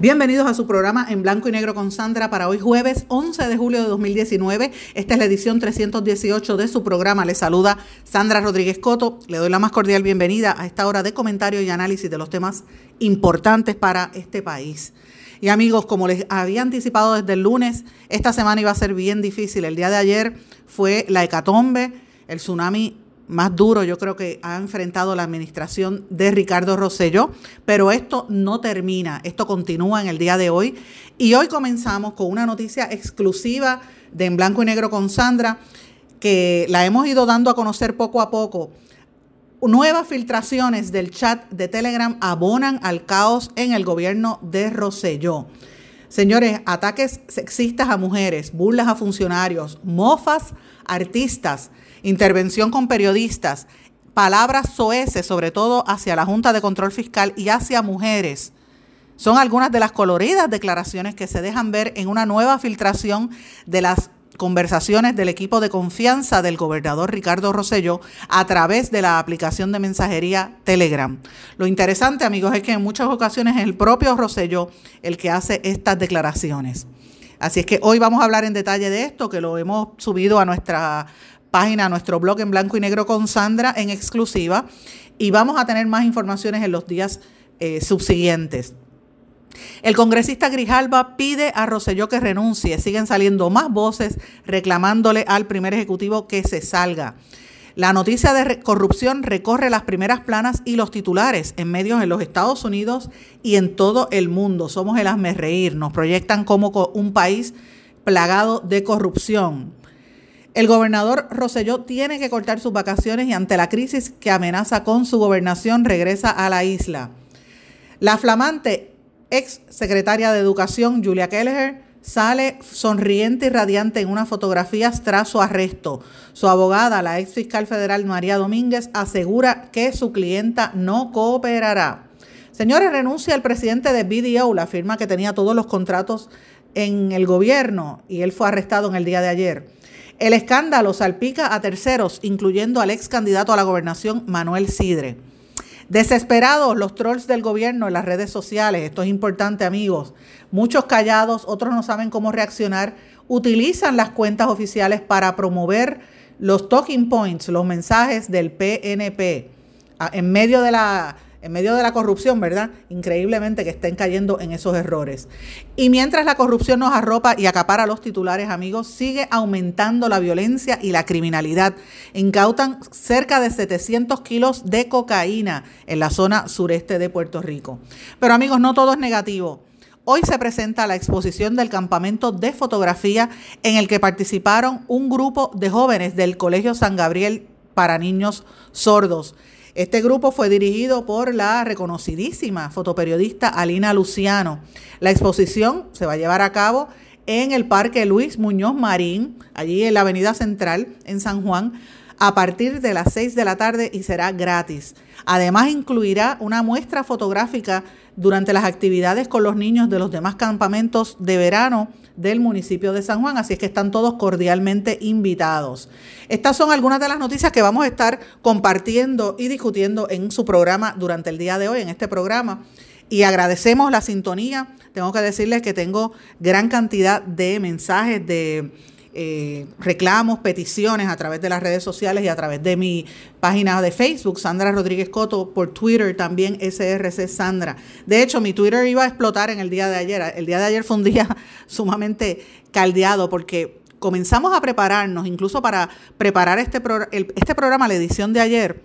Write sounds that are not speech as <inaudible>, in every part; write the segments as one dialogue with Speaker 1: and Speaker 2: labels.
Speaker 1: Bienvenidos a su programa en blanco y negro con Sandra para hoy jueves 11 de julio de 2019. Esta es la edición 318 de su programa. Le saluda Sandra Rodríguez Coto. Le doy la más cordial bienvenida a esta hora de comentario y análisis de los temas importantes para este país. Y amigos, como les había anticipado desde el lunes, esta semana iba a ser bien difícil. El día de ayer fue la hecatombe, el tsunami más duro yo creo que ha enfrentado la administración de Ricardo Rosselló, pero esto no termina, esto continúa en el día de hoy y hoy comenzamos con una noticia exclusiva de En Blanco y Negro con Sandra que la hemos ido dando a conocer poco a poco. Nuevas filtraciones del chat de Telegram abonan al caos en el gobierno de Rosselló. Señores, ataques sexistas a mujeres, burlas a funcionarios, mofas artistas, intervención con periodistas, palabras soeces, sobre todo hacia la Junta de Control Fiscal y hacia mujeres. Son algunas de las coloridas declaraciones que se dejan ver en una nueva filtración de las conversaciones del equipo de confianza del gobernador Ricardo Rosselló a través de la aplicación de mensajería Telegram. Lo interesante, amigos, es que en muchas ocasiones es el propio Rosselló el que hace estas declaraciones. Así es que hoy vamos a hablar en detalle de esto, que lo hemos subido a nuestra página, nuestro blog en blanco y negro con Sandra en exclusiva, y vamos a tener más informaciones en los días eh, subsiguientes. El congresista Grijalba pide a Roselló que renuncie. Siguen saliendo más voces reclamándole al primer ejecutivo que se salga. La noticia de corrupción recorre las primeras planas y los titulares en medios en los Estados Unidos y en todo el mundo. Somos el asme reír. Nos proyectan como un país plagado de corrupción. El gobernador Roselló tiene que cortar sus vacaciones y ante la crisis que amenaza con su gobernación regresa a la isla. La flamante ex secretaria de Educación, Julia Kelleher, sale sonriente y radiante en unas fotografías tras su arresto. Su abogada, la ex fiscal federal María Domínguez, asegura que su clienta no cooperará. Señores, renuncia el presidente de BDO, la firma que tenía todos los contratos en el gobierno, y él fue arrestado en el día de ayer. El escándalo salpica a terceros, incluyendo al ex candidato a la gobernación Manuel Sidre. Desesperados los trolls del gobierno en las redes sociales, esto es importante amigos, muchos callados, otros no saben cómo reaccionar, utilizan las cuentas oficiales para promover los talking points, los mensajes del PNP en medio de la en medio de la corrupción, ¿verdad? Increíblemente que estén cayendo en esos errores. Y mientras la corrupción nos arropa y acapara los titulares, amigos, sigue aumentando la violencia y la criminalidad. Incautan cerca de 700 kilos de cocaína en la zona sureste de Puerto Rico. Pero amigos, no todo es negativo. Hoy se presenta la exposición del campamento de fotografía en el que participaron un grupo de jóvenes del Colegio San Gabriel para niños sordos. Este grupo fue dirigido por la reconocidísima fotoperiodista Alina Luciano. La exposición se va a llevar a cabo en el Parque Luis Muñoz Marín, allí en la Avenida Central, en San Juan, a partir de las 6 de la tarde y será gratis. Además incluirá una muestra fotográfica durante las actividades con los niños de los demás campamentos de verano del municipio de San Juan, así es que están todos cordialmente invitados. Estas son algunas de las noticias que vamos a estar compartiendo y discutiendo en su programa durante el día de hoy, en este programa. Y agradecemos la sintonía. Tengo que decirles que tengo gran cantidad de mensajes de eh, reclamos, peticiones a través de las redes sociales y a través de mi página de Facebook, Sandra Rodríguez Coto, por Twitter también SRC Sandra. De hecho, mi Twitter iba a explotar en el día de ayer. El día de ayer fue un día <laughs> sumamente caldeado porque comenzamos a prepararnos, incluso para preparar este, este programa, la edición de ayer,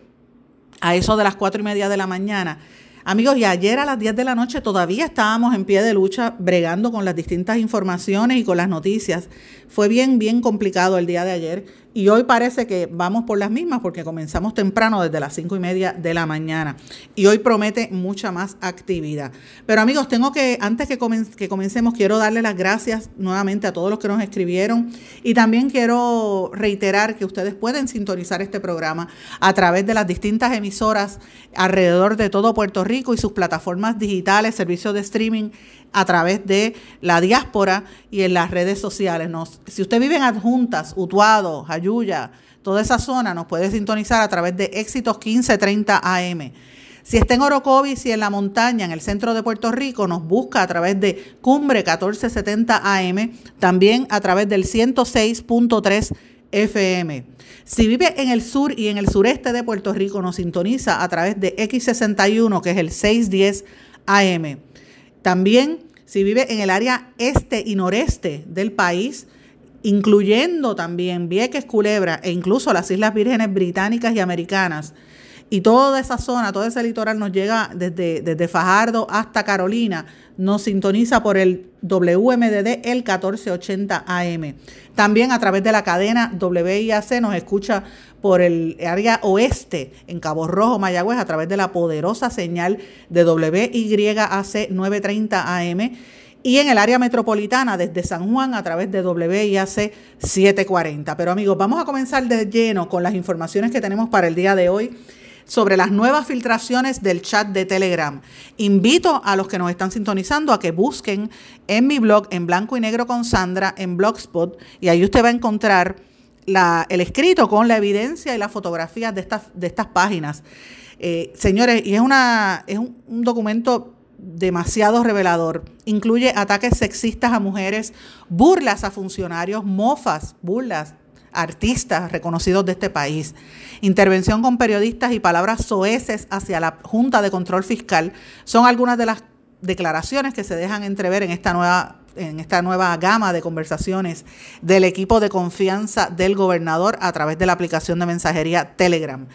Speaker 1: a eso de las cuatro y media de la mañana Amigos, y ayer a las 10 de la noche todavía estábamos en pie de lucha bregando con las distintas informaciones y con las noticias. Fue bien, bien complicado el día de ayer. Y hoy parece que vamos por las mismas porque comenzamos temprano desde las cinco y media de la mañana y hoy promete mucha más actividad. Pero amigos, tengo que, antes que, que comencemos, quiero darle las gracias nuevamente a todos los que nos escribieron y también quiero reiterar que ustedes pueden sintonizar este programa a través de las distintas emisoras alrededor de todo Puerto Rico y sus plataformas digitales, servicios de streaming a través de la diáspora y en las redes sociales. si usted vive en Adjuntas, Utuado, Jayuya, toda esa zona, nos puede sintonizar a través de Éxitos 1530 AM. Si está en Orocovis y en la montaña, en el centro de Puerto Rico, nos busca a través de Cumbre 1470 AM, también a través del 106.3 FM. Si vive en el sur y en el sureste de Puerto Rico, nos sintoniza a través de X61, que es el 610 AM. También, si vive en el área este y noreste del país, incluyendo también Vieques, Culebra e incluso las Islas Vírgenes Británicas y Americanas, y toda esa zona, todo ese litoral nos llega desde, desde Fajardo hasta Carolina, nos sintoniza por el WMDD el 1480 AM. También a través de la cadena WIAC nos escucha por el área oeste, en Cabo Rojo, Mayagüez, a través de la poderosa señal de WYAC 930 AM y en el área metropolitana desde San Juan a través de WIAC 740. Pero amigos, vamos a comenzar de lleno con las informaciones que tenemos para el día de hoy sobre las nuevas filtraciones del chat de Telegram. Invito a los que nos están sintonizando a que busquen en mi blog en blanco y negro con Sandra en Blogspot y ahí usted va a encontrar el escrito con la evidencia y las fotografías de estas, de estas páginas. Eh, señores, y es, una, es un, documento demasiado revelador. Incluye ataques sexistas a mujeres, burlas a funcionarios, mofas, burlas, artistas reconocidos de este país, intervención con periodistas y palabras soeces hacia la Junta de Control Fiscal son algunas de las declaraciones que se dejan entrever en esta nueva en esta nueva gama de conversaciones del equipo de confianza del gobernador a través de la aplicación de mensajería Telegram.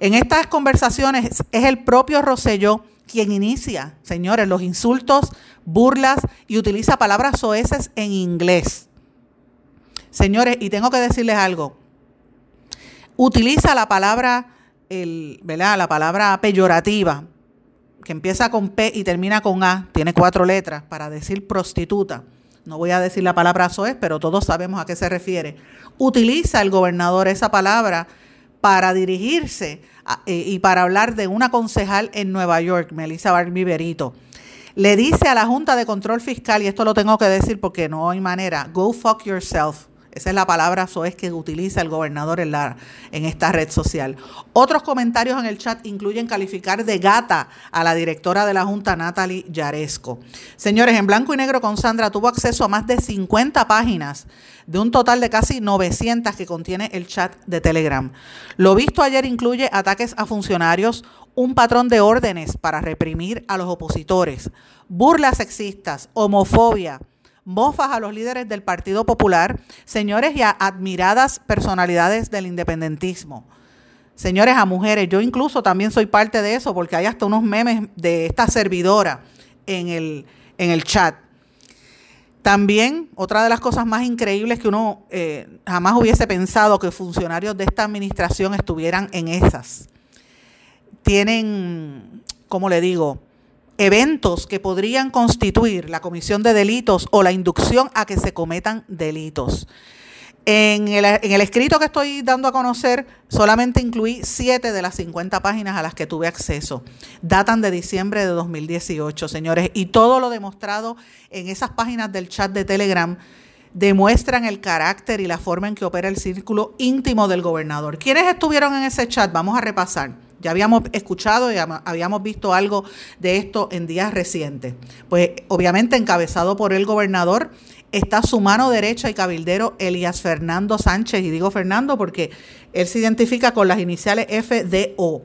Speaker 1: En estas conversaciones es el propio Rosselló quien inicia, señores, los insultos, burlas y utiliza palabras soeces en inglés. Señores, y tengo que decirles algo. Utiliza la palabra, el, ¿verdad? La palabra peyorativa que empieza con P y termina con A, tiene cuatro letras para decir prostituta. No voy a decir la palabra soez, pero todos sabemos a qué se refiere. Utiliza el gobernador esa palabra para dirigirse eh, y para hablar de una concejal en Nueva York, Melissa Barbiberito. Le dice a la Junta de Control Fiscal, y esto lo tengo que decir porque no hay manera, go fuck yourself. Esa es la palabra soez que utiliza el gobernador en, en esta red social. Otros comentarios en el chat incluyen calificar de gata a la directora de la Junta, Natalie Yaresco. Señores, en blanco y negro con Sandra tuvo acceso a más de 50 páginas de un total de casi 900 que contiene el chat de Telegram. Lo visto ayer incluye ataques a funcionarios, un patrón de órdenes para reprimir a los opositores, burlas sexistas, homofobia, mofas a los líderes del Partido Popular, señores y a admiradas personalidades del independentismo. Señores, a mujeres, yo incluso también soy parte de eso porque hay hasta unos memes de esta servidora en el, en el chat. También, otra de las cosas más increíbles que uno eh, jamás hubiese pensado que funcionarios de esta administración estuvieran en esas. Tienen, como le digo, eventos que podrían constituir la comisión de delitos o la inducción a que se cometan delitos. En el, escrito que estoy dando a conocer, solamente incluí siete de las 50 páginas a las que tuve acceso. Datan de diciembre de 2018, señores, y todo lo demostrado en esas páginas del chat de Telegram demuestran el carácter y la forma en que opera el círculo íntimo del gobernador. ¿Quiénes estuvieron en ese chat? Vamos a repasar. Ya habíamos escuchado y habíamos visto algo de esto en días recientes. Pues obviamente encabezado por el gobernador está su mano derecha y cabildero Elías Fernando Sánchez. Y digo Fernando porque él se identifica con las iniciales FDO.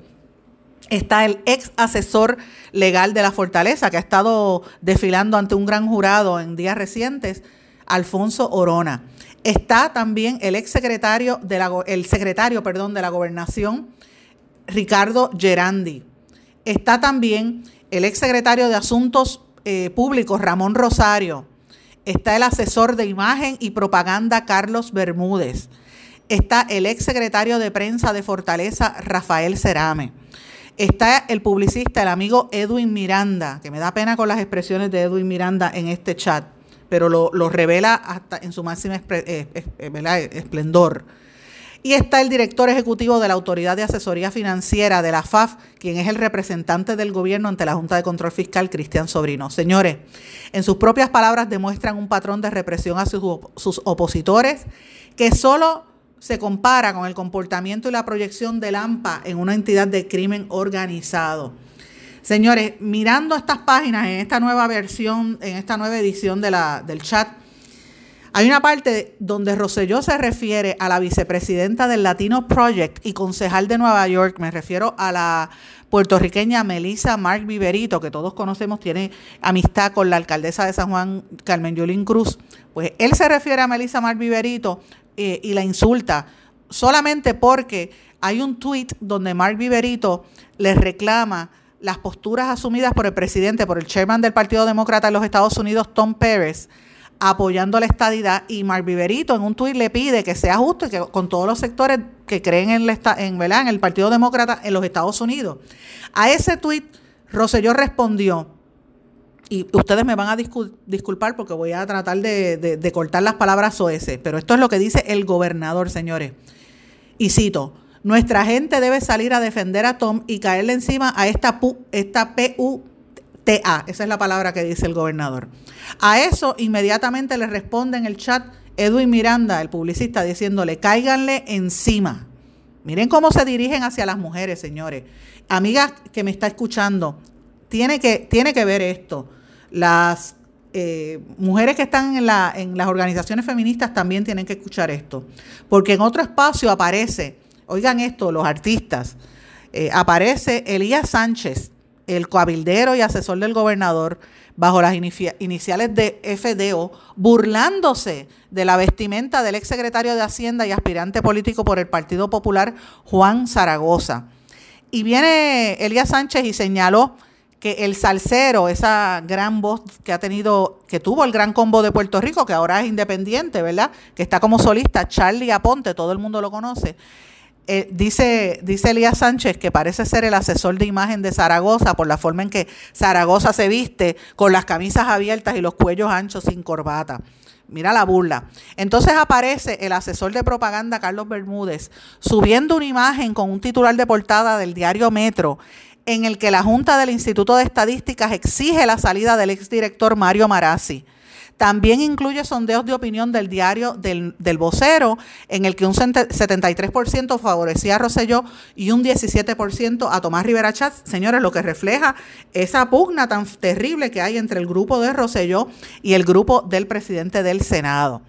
Speaker 1: Está el ex asesor legal de la Fortaleza que ha estado desfilando ante un gran jurado en días recientes, Alfonso Orona. Está también el ex secretario de la, el secretario, perdón, de la gobernación, Ricardo Gerandi. Está también el exsecretario de Asuntos eh, Públicos, Ramón Rosario. Está el asesor de imagen y propaganda, Carlos Bermúdez. está el ex secretario de prensa de Fortaleza, Rafael Cerame. Está el publicista, el amigo Edwin Miranda, que me da pena con las expresiones de Edwin Miranda en este chat, pero lo, revela hasta en su máximo eh, eh, esplendor. Y está el director ejecutivo de la Autoridad de Asesoría Financiera de la FAF, quien es el representante del gobierno ante la Junta de Control Fiscal, Cristian Sobrino. Señores, en sus propias palabras demuestran un patrón de represión hacia sus opositores que solo se compara con el comportamiento y la proyección del AMPA en una entidad de crimen organizado. Señores, mirando estas páginas en esta nueva versión, en esta nueva edición del chat, hay una parte donde Rosselló se refiere a la vicepresidenta del Latino Project y concejal de Nueva York, me refiero a la puertorriqueña Melissa Mark Viverito, que todos conocemos, tiene amistad con la alcaldesa de San Juan, Carmen Yulín Cruz. Pues él se refiere a Melissa Mark Viverito eh, y la insulta solamente porque hay un tuit donde Mark Viverito le reclama las posturas asumidas por el presidente, por el chairman del Partido Demócrata de los Estados Unidos, Tom Pérez, apoyando la estadidad y Mark Viverito en un tuit le pide que sea justo y que con todos los sectores que creen en, en, en el Partido Demócrata en los Estados Unidos. A ese tuit Roselló respondió, y ustedes me van a disculpar porque voy a tratar de, cortar las palabras OS, pero esto es lo que dice el gobernador, señores. Y cito, nuestra gente debe salir a defender a Tom y caerle encima a esta, PU, esta PUTA, esa es la palabra que dice el gobernador. A eso inmediatamente le responde en el chat Edwin Miranda, el publicista, diciéndole, cáiganle encima. Miren cómo se dirigen hacia las mujeres, señores. Amigas que me está escuchando, tiene que, tiene que ver esto las eh, mujeres que están en las organizaciones feministas también tienen que escuchar esto, porque en otro espacio aparece, oigan esto, los artistas, eh, aparece Elías Sánchez, el coabildero y asesor del gobernador, bajo las iniciales de FDO, burlándose de la vestimenta del exsecretario de Hacienda y aspirante político por el Partido Popular, Juan Zaragoza. Y viene Elías Sánchez y señaló que el salsero, esa gran voz que ha tenido, que tuvo el gran combo de Puerto Rico, que ahora es independiente, ¿verdad? Que está como solista, Charlie Aponte, todo el mundo lo conoce. Eh, dice, dice Elías Sánchez que parece ser el asesor de imagen de Zaragoza por la forma en que Zaragoza se viste con las camisas abiertas y los cuellos anchos sin corbata. Mira la burla. Entonces aparece el asesor de propaganda Carlos Bermúdez subiendo una imagen con un titular de portada del diario Metro en el que la Junta del Instituto de Estadísticas exige la salida del exdirector Mario Marazzi. También incluye sondeos de opinión del diario del, vocero, en el que un 73% favorecía a Rosselló y un 17% a Tomás Rivera Chats. Señores, lo que refleja esa pugna tan terrible que hay entre el grupo de Rosselló y el grupo del presidente del Senado.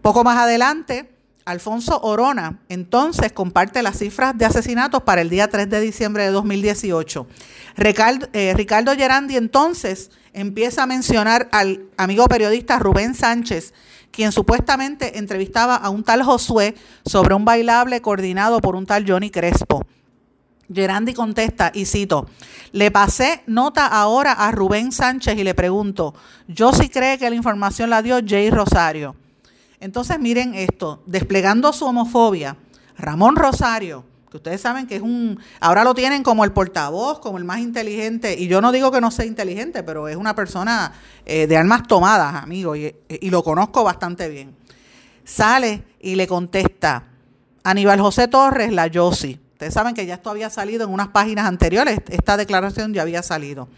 Speaker 1: Poco más adelante, Alfonso Orona entonces comparte las cifras de asesinatos para el día 3 de diciembre de 2018. Ricardo, eh, Ricardo Gerandi entonces empieza a mencionar al amigo periodista Rubén Sánchez, quien supuestamente entrevistaba a un tal Josué sobre un bailable coordinado por un tal Johnny Crespo. Gerandi contesta, y cito, le pasé nota ahora a Rubén Sánchez y le pregunto, ¿yo sí cree que la información la dio Jay Rosario? Entonces miren esto, desplegando su homofobia, Ramón Rosario, que ustedes saben que es un, ahora lo tienen como el portavoz, como el más inteligente, y yo no digo que no sea inteligente, pero es una persona eh, de armas tomadas, amigo, y, y lo conozco bastante bien. Sale y le contesta, Aníbal José Torres, la Yossi. Ustedes saben que ya esto había salido en unas páginas anteriores, esta declaración ya había salido.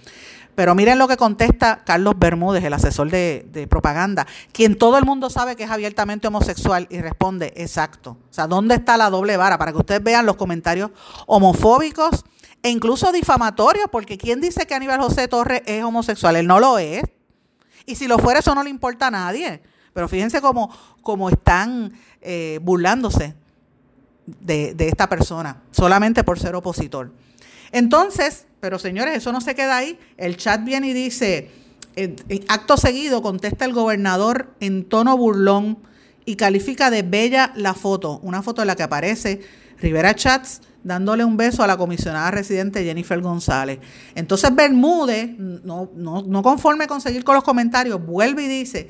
Speaker 1: Pero miren lo que contesta Carlos Bermúdez, el asesor de, propaganda, quien todo el mundo sabe que es abiertamente homosexual y responde, exacto. O sea, ¿dónde está la doble vara? Para que ustedes vean los comentarios homofóbicos e incluso difamatorios, porque ¿quién dice que Aníbal José Torres es homosexual? Él no lo es. Y si lo fuera, eso no le importa a nadie. Pero fíjense cómo, cómo están eh, burlándose de, de esta persona, solamente por ser opositor. Entonces, pero señores, eso no se queda ahí. El chat viene y dice, acto seguido contesta el gobernador en tono burlón y califica de bella la foto, una foto en la que aparece Rivera Chats dándole un beso a la comisionada residente Jennifer González. Entonces Bermúdez, no, no, no conforme con seguir con los comentarios, vuelve y dice,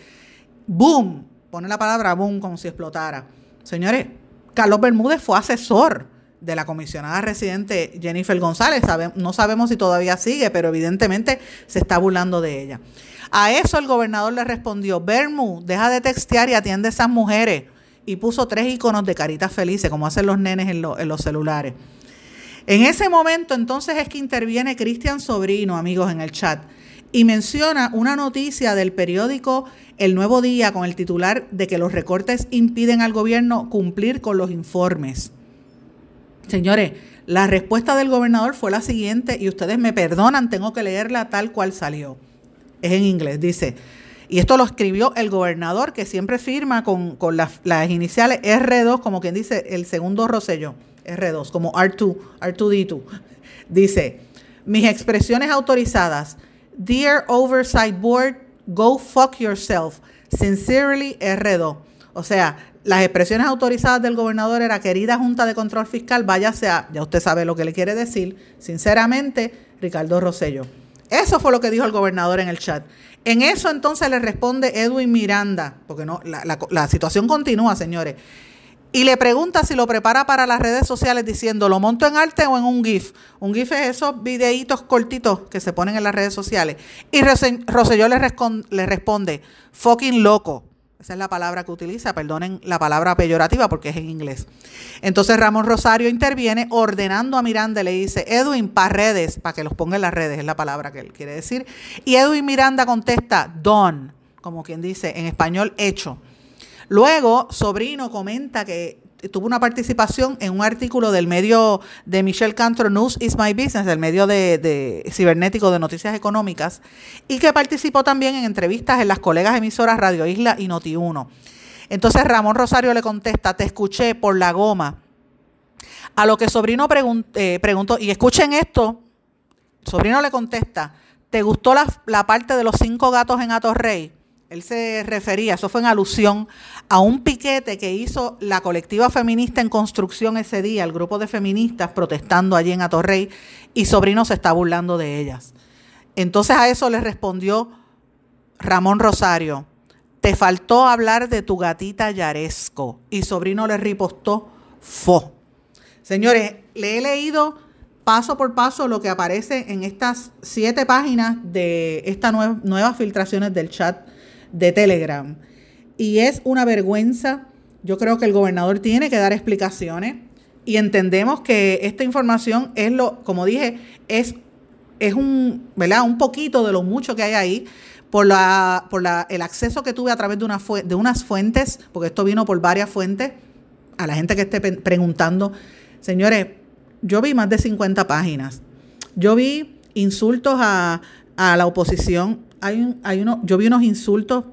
Speaker 1: boom, pone la palabra boom como si explotara. Señores, Carlos Bermúdez fue asesor de la comisionada residente Jennifer González. no sabemos si todavía sigue, pero evidentemente se está burlando de ella. A eso el gobernador le respondió, Bermú, deja de textear y atiende a esas mujeres. Y puso tres iconos de caritas felices, como hacen los nenes en, en los celulares. En ese momento entonces es que interviene Cristian Sobrino, amigos, en el chat, y menciona una noticia del periódico El Nuevo Día con el titular de que los recortes impiden al gobierno cumplir con los informes. Señores, la respuesta del gobernador fue la siguiente, y ustedes me perdonan, tengo que leerla tal cual salió. Es en inglés, dice, y esto lo escribió el gobernador, que siempre firma con, las, iniciales R2, como quien dice, el segundo Rosselló, R2, como R2, R2D2. Dice, mis expresiones autorizadas, Dear Oversight Board, go fuck yourself. Sincerely, R2. O sea, las expresiones autorizadas del gobernador era querida Junta de Control Fiscal, váyase a, ya usted sabe lo que le quiere decir, sinceramente, Ricardo Rosello. Eso fue lo que dijo el gobernador en el chat. En eso entonces le responde Edwin Miranda, porque no, la, la situación continúa, señores. Y le pregunta si lo prepara para las redes sociales diciendo, ¿lo monto en arte o en un GIF? Un GIF es esos videitos cortitos que se ponen en las redes sociales. Y Roselló le, le responde, fucking loco. Esa es la palabra que utiliza, perdonen la palabra peyorativa porque es en inglés. Entonces Ramón Rosario interviene ordenando a Miranda, le dice, Edwin, para redes, para que los ponga en las redes, es la palabra que él quiere decir. Y Edwin Miranda contesta, done, como quien dice, en español, hecho. Luego, Sobrino comenta que tuvo una participación en un artículo del medio de Michelle Cantor, News is My Business, del medio de, cibernético de noticias económicas, y que participó también en entrevistas en las colegas emisoras Radio Isla y Noti1. Entonces Ramón Rosario le contesta, te escuché por la goma. A lo que Sobrino eh, preguntó, y escuchen esto, Sobrino le contesta, ¿te gustó la, la parte de los cinco gatos en Atorrey? Él se refería, eso fue en alusión a un piquete que hizo la colectiva feminista en construcción ese día, el grupo de feministas protestando allí en Atorrey, y Sobrino se está burlando de ellas. Entonces a eso le respondió Ramón Rosario, te faltó hablar de tu gatita Yaresco, y Sobrino le ripostó, fo. Señores, le he leído paso por paso lo que aparece en estas siete páginas de estas nuevas filtraciones del chat de Telegram. Y es una vergüenza. Yo creo que el gobernador tiene que dar explicaciones y entendemos que esta información es lo, como dije, es, es un, ¿verdad? un poquito de lo mucho que hay ahí por, la, por la, el acceso que tuve a través de, una de unas fuentes, porque esto vino por varias fuentes, a la gente que esté preguntando. Señores, yo vi más de 50 páginas. Yo vi insultos a, a la oposición, hay, hay uno, yo vi unos insultos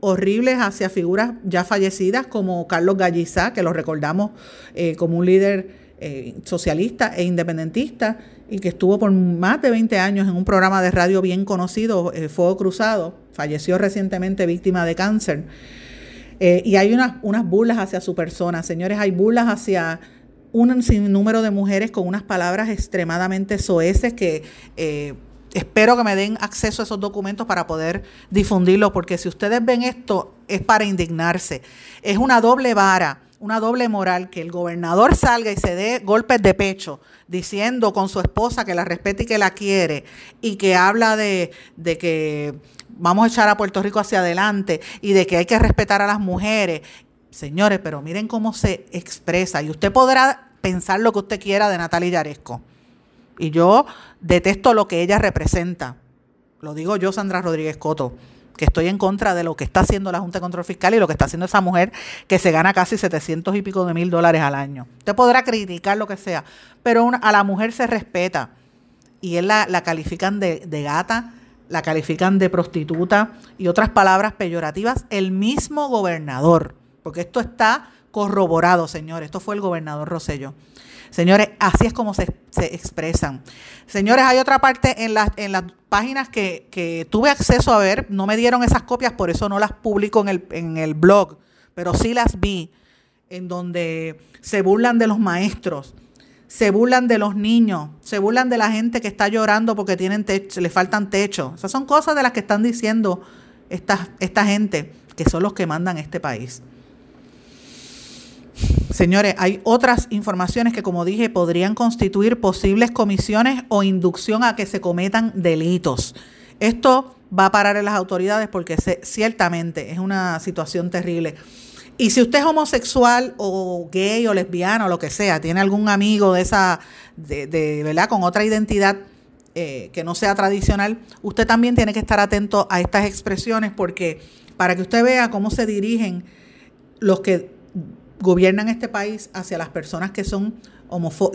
Speaker 1: horribles hacia figuras ya fallecidas como Carlos Gallizá, que lo recordamos eh, como un líder eh, socialista e independentista y que estuvo por más de 20 años en un programa de radio bien conocido, eh, Fuego Cruzado, falleció recientemente víctima de cáncer. y hay unas, unas burlas hacia su persona, señores, hay burlas hacia un sinnúmero de mujeres con unas palabras extremadamente soeces que espero que me den acceso a esos documentos para poder difundirlos, porque si ustedes ven esto, es para indignarse. Es una doble vara, una doble moral, que el gobernador salga y se dé golpes de pecho diciendo con su esposa que la respete y que la quiere, y que habla de, de que vamos a echar a Puerto Rico hacia adelante y de que hay que respetar a las mujeres. Señores, pero miren cómo se expresa, y usted podrá pensar lo que usted quiera de Natalia Yaresco y yo detesto lo que ella representa. Lo digo yo, Sandra Rodríguez Coto, que estoy en contra de lo que está haciendo la Junta de Control Fiscal y lo que está haciendo esa mujer que se gana casi 700 y pico de mil dólares al año. Usted podrá criticar lo que sea, pero a la mujer se respeta. Y él la, califican de, de gata, la califican de prostituta y otras palabras peyorativas. El mismo gobernador, porque esto está corroborado, señor. Esto fue el gobernador Rosello. Señores, así es como se, expresan. Señores, hay otra parte en, en las páginas que, tuve acceso a ver, no me dieron esas copias, por eso no las publico en el, en el blog, pero sí las vi, en donde se burlan de los maestros, se burlan de los niños, se burlan de la gente que está llorando porque tienen techo, le faltan techo. Esas son cosas de las que están diciendo esta, esta gente, que son los que mandan este país. Señores, hay otras informaciones que, como dije, podrían constituir posibles comisiones o inducción a que se cometan delitos. Esto va a parar en las autoridades porque ciertamente es una situación terrible. Y si usted es homosexual o gay o lesbiana o lo que sea, tiene algún amigo de esa, de, ¿verdad? Con otra identidad eh, que no sea tradicional, usted también tiene que estar atento a estas expresiones porque para que usted vea cómo se dirigen los que gobiernan este país hacia las personas que son,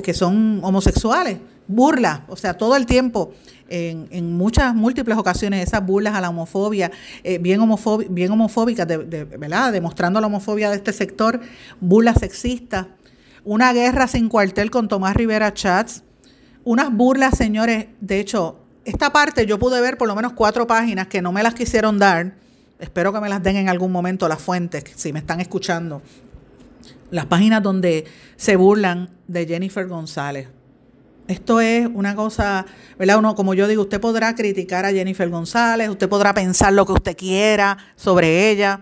Speaker 1: que son homosexuales, burla, o sea, todo el tiempo, en, muchas múltiples ocasiones, esas burlas a la homofobia, eh, bien, bien homofóbicas, de, ¿verdad? demostrando la homofobia de este sector, burlas sexistas, una guerra sin cuartel con Tomás Rivera Chats, unas burlas, señores, de hecho, esta parte yo pude ver por lo menos cuatro páginas que no me las quisieron dar, espero que me las den en algún momento las fuentes, si me están escuchando, las páginas donde se burlan de Jennifer González. Esto es una cosa, ¿verdad? Uno, como yo digo, usted podrá criticar a Jennifer González, usted podrá pensar lo que usted quiera sobre ella,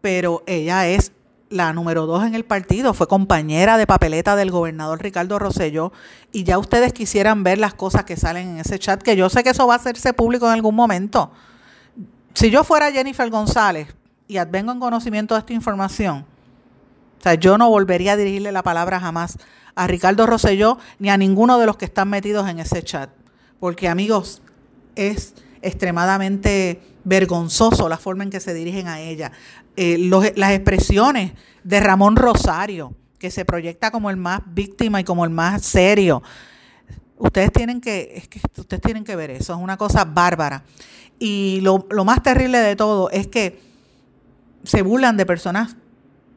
Speaker 1: pero ella es la número dos en el partido, fue compañera de papeleta del gobernador Ricardo Rosselló, y ya ustedes quisieran ver las cosas que salen en ese chat, que yo sé que eso va a hacerse público en algún momento. Si yo fuera Jennifer González y advengo en conocimiento de esta información, o sea, yo no volvería a dirigirle la palabra jamás a Ricardo Rosselló ni a ninguno de los que están metidos en ese chat. Porque amigos, es extremadamente vergonzoso la forma en que se dirigen a ella. Eh, las expresiones de Ramón Rosario, que se proyecta como el más víctima y como el más serio. Ustedes tienen que, es que ustedes tienen que ver eso, es una cosa bárbara. Y lo, lo más terrible de todo es que se burlan de personas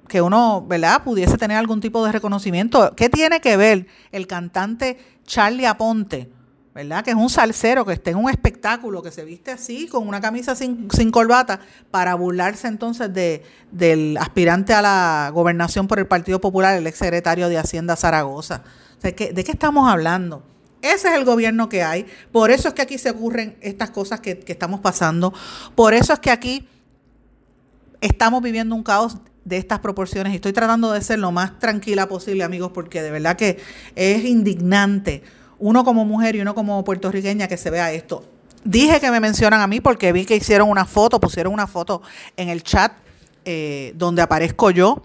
Speaker 1: que uno, ¿verdad?, pudiese tener algún tipo de reconocimiento. ¿Qué tiene que ver el cantante Charlie Aponte, ¿verdad?, que es un salsero, que está en un espectáculo, que se viste así, con una camisa sin, sin corbata, para burlarse entonces de, del aspirante a la gobernación por el Partido Popular, el exsecretario de Hacienda Zaragoza. ¿de qué estamos hablando? Ese es el gobierno que hay. Por eso es que aquí se ocurren estas cosas que, que estamos pasando. Por eso es que aquí estamos viviendo un caos de estas proporciones y estoy tratando de ser lo más tranquila posible, amigos, porque de verdad que es indignante uno como mujer y uno como puertorriqueña que se vea esto. Dije que me mencionan a mí porque vi que hicieron una foto, pusieron una foto en el chat eh, donde aparezco yo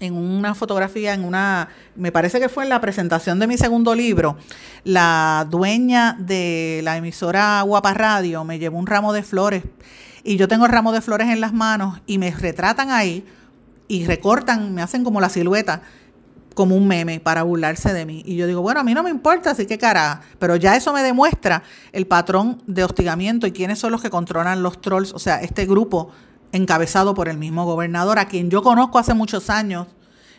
Speaker 1: en una fotografía, en una, me parece que fue en la presentación de mi segundo libro, la dueña de la emisora Guapa Radio me llevó un ramo de flores y yo tengo el ramo de flores en las manos y me retratan ahí y recortan, me hacen como la silueta, como un meme para burlarse de mí. Y yo digo, bueno, a mí no me importa, así que cara, pero ya eso me demuestra el patrón de hostigamiento y quiénes son los que controlan los trolls, o sea, este grupo encabezado por el mismo gobernador, a quien yo conozco hace muchos años.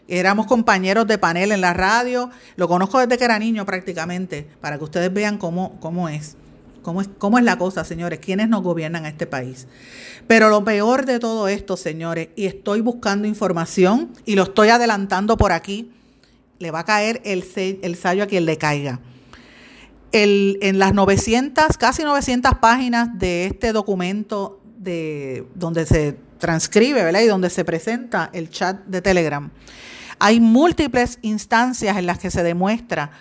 Speaker 1: Éramos compañeros de panel en la radio, lo conozco desde que era niño prácticamente, para que ustedes vean cómo, cómo es. ¿Cómo es, ¿Cómo es la cosa, señores? ¿Quiénes nos gobiernan este país? Pero lo peor de todo esto, señores, y estoy buscando información y lo estoy adelantando por aquí, le va a caer el, el sallo a quien le caiga. El, en las 900, casi 900 páginas de este documento de, donde se transcribe ¿verdad? y donde se presenta el chat de Telegram, hay múltiples instancias en las que se demuestra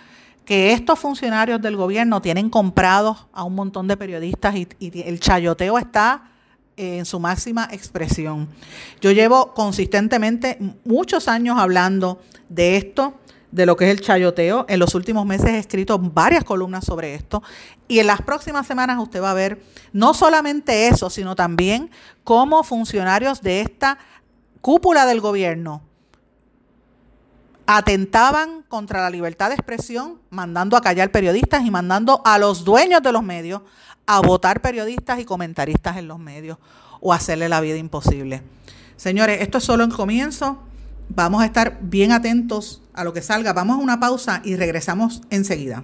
Speaker 1: que estos funcionarios del gobierno tienen comprados a un montón de periodistas y, el chayoteo está en su máxima expresión. Yo llevo consistentemente muchos años hablando de esto, de lo que es el chayoteo. En los últimos meses he escrito varias columnas sobre esto y en las próximas semanas usted va a ver no solamente eso, sino también cómo funcionarios de esta cúpula del gobierno atentaban contra la libertad de expresión, mandando a callar periodistas y mandando a los dueños de los medios a votar periodistas y comentaristas en los medios o hacerle la vida imposible. Señores, esto es solo el comienzo. Vamos a estar bien atentos a lo que salga. Vamos a una pausa y regresamos enseguida.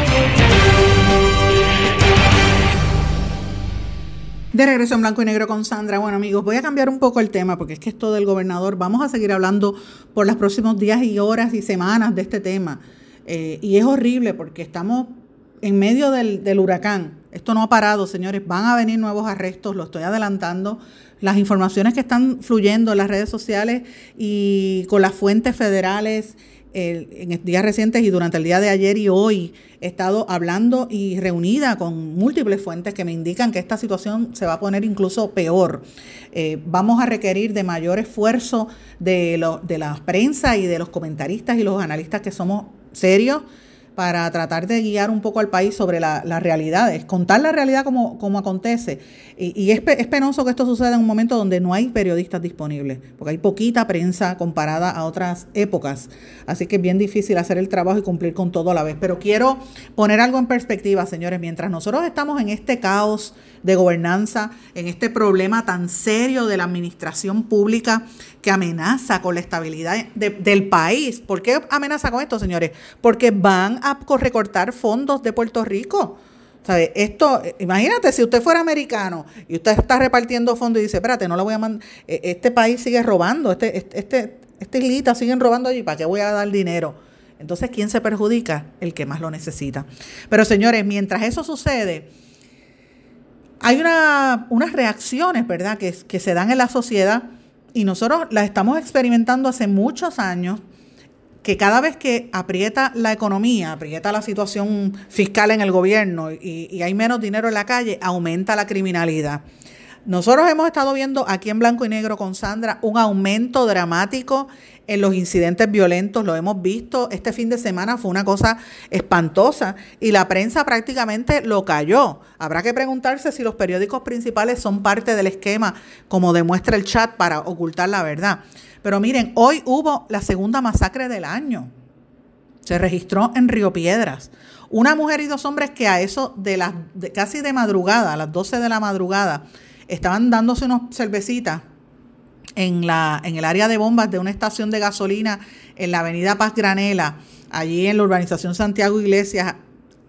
Speaker 1: De regreso en blanco y negro con Sandra. Bueno amigos, voy a cambiar un poco el tema porque es que esto del gobernador, vamos a seguir hablando por los próximos días y horas y semanas de este tema. Eh, y es horrible porque estamos en medio del, del huracán. Esto no ha parado, señores. Van a venir nuevos arrestos, lo estoy adelantando. Las informaciones que están fluyendo en las redes sociales y con las fuentes federales en días recientes y durante el día de ayer y hoy he estado hablando y reunida con múltiples fuentes que me indican que esta situación se va a poner incluso peor. Eh, vamos a requerir de mayor esfuerzo de, lo, de la prensa y de los comentaristas y los analistas que somos serios para tratar de guiar un poco al país sobre las la realidades, contar la realidad como, como acontece. Y, es, es, penoso que esto suceda en un momento donde no hay periodistas disponibles, porque hay poquita prensa comparada a otras épocas. Así que es bien difícil hacer el trabajo y cumplir con todo a la vez. Pero quiero poner algo en perspectiva, señores. Mientras nosotros estamos en este caos de gobernanza, en este problema tan serio de la administración pública que amenaza con la estabilidad del país. ¿Por qué amenaza con esto, señores? Porque van a recortar fondos de Puerto Rico. Esto, imagínate si usted fuera americano y usted está repartiendo fondos y dice, espérate, no lo voy a mandar, e, este país sigue robando, este, este, este, este islita siguen robando allí, ¿para qué voy a dar dinero? Entonces, ¿quién se perjudica? El que más lo necesita. Pero señores, mientras eso sucede, hay una, unas reacciones, ¿verdad?, que, que se dan en la sociedad y nosotros las estamos experimentando hace muchos años que cada vez que aprieta la economía, aprieta la situación fiscal en el gobierno y, hay menos dinero en la calle, aumenta la criminalidad. Nosotros hemos estado viendo aquí en blanco y negro con Sandra un aumento dramático en los incidentes violentos, lo hemos visto, este fin de semana fue una cosa espantosa y la prensa prácticamente lo cayó. Habrá que preguntarse si los periódicos principales son parte del esquema, como demuestra el chat, para ocultar la verdad. Pero miren, hoy hubo la segunda masacre del año. Se registró en Río Piedras. Una mujer y dos hombres que a eso de las casi de madrugada, a las 12 de la madrugada, estaban dándose unas cervecitas en, la, en el área de bombas de una estación de gasolina en la avenida Paz Granela, allí en la urbanización Santiago Iglesias,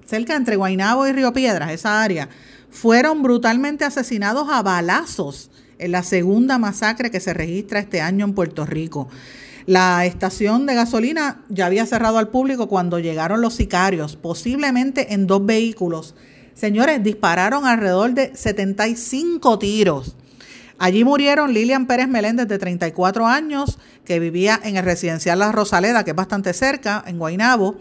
Speaker 1: cerca entre Guainabo y Río Piedras, esa área, fueron brutalmente asesinados a balazos en la segunda masacre que se registra este año en Puerto Rico. La estación de gasolina ya había cerrado al público cuando llegaron los sicarios, posiblemente en dos vehículos. Señores, dispararon alrededor de 75 tiros. Allí murieron Lilian Pérez Meléndez, de 34 años, que vivía en el residencial La Rosaleda, que es bastante cerca, en Guaynabo,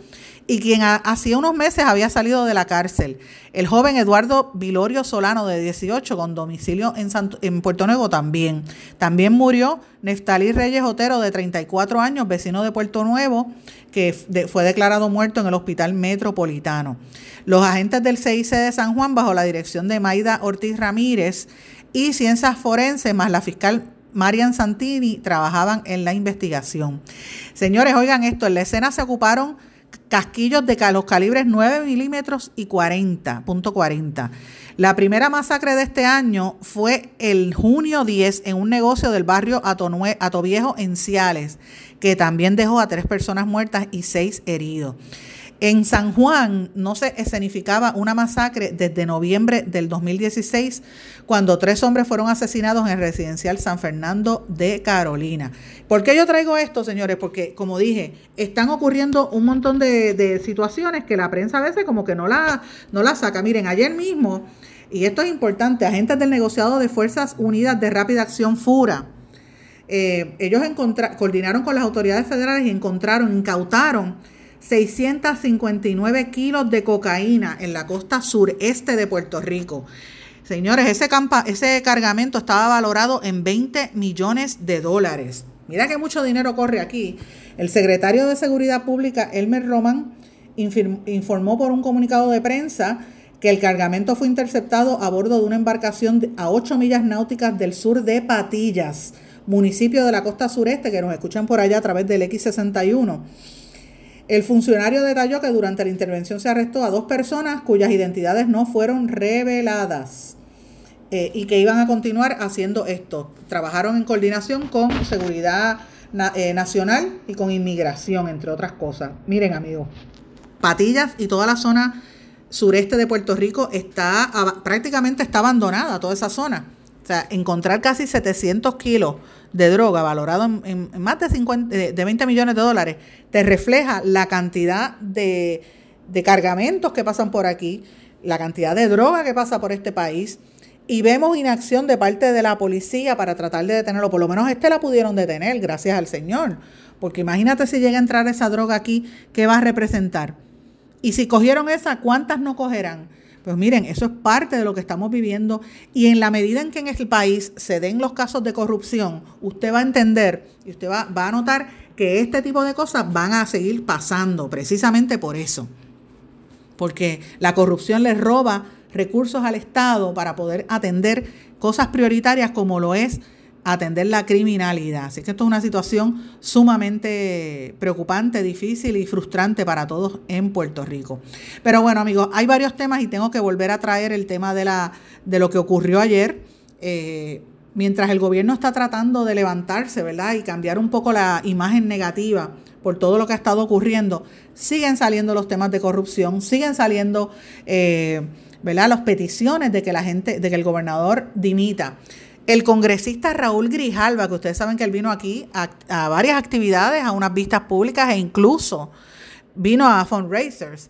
Speaker 1: y quien hacía unos meses había salido de la cárcel. El joven Eduardo Vilorio Solano, de 18, con domicilio en, en Puerto Nuevo también. También murió Neftalí Reyes Otero, de 34 años, vecino de Puerto Nuevo, que fue declarado muerto en el Hospital Metropolitano. Los agentes del CIC de San Juan, bajo la dirección de Maida Ortiz Ramírez y Ciencias Forenses, más la fiscal Marian Santini, trabajaban en la investigación. Señores, oigan esto, en la escena se ocuparon casquillos de los calibres 9 milímetros y 40.40. La primera masacre de este año fue el junio 10 en un negocio del barrio Atoviejo en Ciales, que también dejó a tres personas muertas y seis heridos. En San Juan no se escenificaba una masacre desde noviembre del 2016, cuando tres hombres fueron asesinados en el residencial San Fernando de Carolina. ¿Por qué yo traigo esto, señores? Porque, como dije, están ocurriendo un montón de, situaciones que la prensa a veces como que no la, no la saca. Miren, ayer mismo, y esto es importante, agentes del negociado de Fuerzas Unidas de Rápida Acción FURA, eh, ellos coordinaron con las autoridades federales y encontraron, incautaron 659 kilos de cocaína en la costa sureste de Puerto Rico. Señores, ese, ese cargamento estaba valorado en 20 millones de dólares. Mira que mucho dinero corre aquí. El secretario de Seguridad Pública, Elmer Roman, informó por un comunicado de prensa que el cargamento fue interceptado a bordo de una embarcación a 8 millas náuticas del sur de Patillas, municipio de la costa sureste, que nos escuchan por allá a través del X61. El funcionario detalló que durante la intervención se arrestó a dos personas cuyas identidades no fueron reveladas eh, y que iban a continuar haciendo esto. Trabajaron en coordinación con seguridad eh, Nacional y con inmigración, entre otras cosas. Miren, amigos, Patillas y toda la zona sureste de Puerto Rico está prácticamente está abandonada, toda esa zona. O sea, encontrar casi 700 kilos de droga valorado en, más de, 50, de 20 millones de dólares te refleja la cantidad de, de cargamentos que pasan por aquí, la cantidad de droga que pasa por este país y vemos inacción de parte de la policía para tratar de detenerlo. Por lo menos este la pudieron detener, gracias al Señor. Porque imagínate si llega a entrar esa droga aquí, ¿qué va a representar? Y si cogieron esa, ¿cuántas no cogerán? Pues miren, eso es parte de lo que estamos viviendo y en la medida en que en el país se den los casos de corrupción, usted va a entender y usted va, va a notar que este tipo de cosas van a seguir pasando precisamente por eso. Porque la corrupción les roba recursos al Estado para poder atender cosas prioritarias como lo es atender la criminalidad. Así que esto es una situación sumamente preocupante, difícil y frustrante para todos en Puerto Rico. Pero bueno, amigos, hay varios temas y tengo que volver a traer el tema de, la, de lo que ocurrió ayer. Eh, mientras el gobierno está tratando de levantarse, ¿verdad? Y cambiar un poco la imagen negativa por todo lo que ha estado ocurriendo, siguen saliendo los temas de corrupción, siguen saliendo, eh, ¿verdad? Las peticiones de que la gente, de que el gobernador dimita. El congresista Raúl Grijalva, que ustedes saben que él vino aquí a, varias actividades, a unas vistas públicas e incluso vino a fundraisers,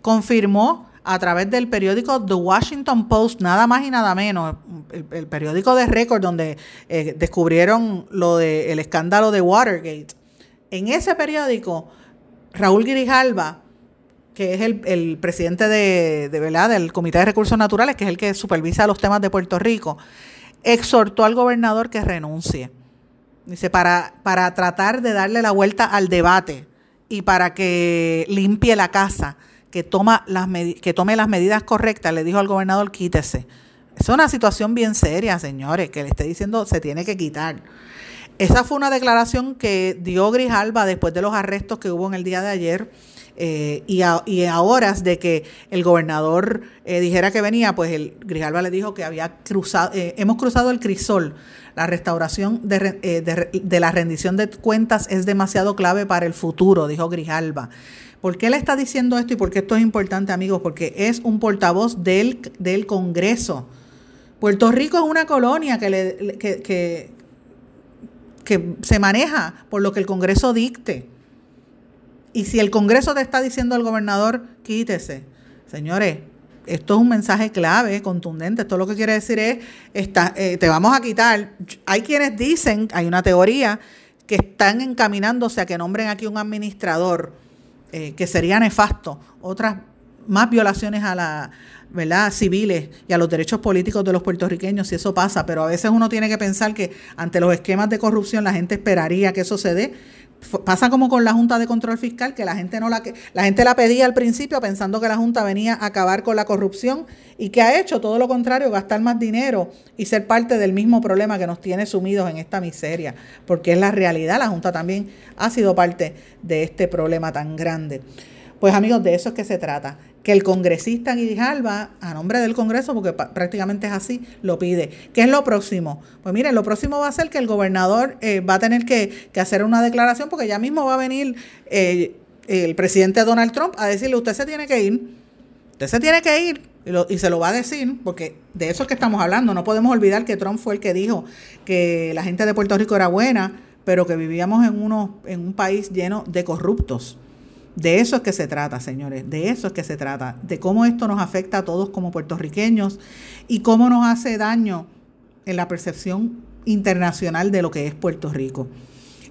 Speaker 1: confirmó a través del periódico The Washington Post, nada más y nada menos, el, periódico de récord donde eh, descubrieron lo del escándalo de Watergate. En ese periódico, Raúl Grijalva, que es el, presidente de, de, ¿verdad? del Comité de Recursos Naturales, que es el que supervisa los temas de Puerto Rico, exhortó al gobernador que renuncie. Dice, para, para tratar de darle la vuelta al debate y para que limpie la casa, que, toma las que tome las medidas correctas, le dijo al gobernador, quítese. Es una situación bien seria, señores, que le esté diciendo se tiene que quitar. Esa fue una declaración que dio Grijalba después de los arrestos que hubo en el día de ayer eh, y, a, horas de que el gobernador eh, dijera que venía, pues el Grijalva le dijo que había cruzado, eh, hemos cruzado el crisol. La restauración de, de, la rendición de cuentas es demasiado clave para el futuro, dijo Grijalva. ¿Por qué le está diciendo esto y por qué esto es importante, amigos? Porque es un portavoz del, del Congreso. Puerto Rico es una colonia que, le, que, que se maneja por lo que el Congreso dicte. Y si el Congreso te está diciendo al gobernador, quítese. Señores, esto es un mensaje clave, contundente. Esto lo que quiere decir es, está, eh, te vamos a quitar. Hay quienes dicen, hay una teoría, que están encaminándose a que nombren aquí un administrador, eh, que sería nefasto. Otras más violaciones a la, ¿verdad? civiles y a los derechos políticos de los puertorriqueños si eso pasa, pero a veces uno tiene que pensar que ante los esquemas de corrupción la gente esperaría que eso se dé pasa como con la Junta de Control Fiscal, que la gente no la la gente la pedía al principio pensando que la Junta venía a acabar con la corrupción y que ha hecho todo lo contrario, gastar más dinero y ser parte del mismo problema que nos tiene sumidos en esta miseria, porque es la realidad, la Junta también ha sido parte de este problema tan grande. Pues amigos, de eso es que se trata que el congresista Guijalba, a nombre del Congreso, porque prácticamente es así, lo pide. ¿Qué es lo próximo? Pues miren, lo próximo va a ser que el gobernador eh, va a tener que, hacer una declaración, porque ya mismo va a venir eh, el presidente Donald Trump a decirle, usted se tiene que ir, usted se tiene que ir, y, y se lo va a decir, porque de eso es que estamos hablando. No podemos olvidar que Trump fue el que dijo que la gente de Puerto Rico era buena, pero que vivíamos en, en un país lleno de corruptos. De eso es que se trata, señores, de eso es que se trata, de cómo esto nos afecta a todos como puertorriqueños y cómo nos hace daño en la percepción internacional de lo que es Puerto Rico.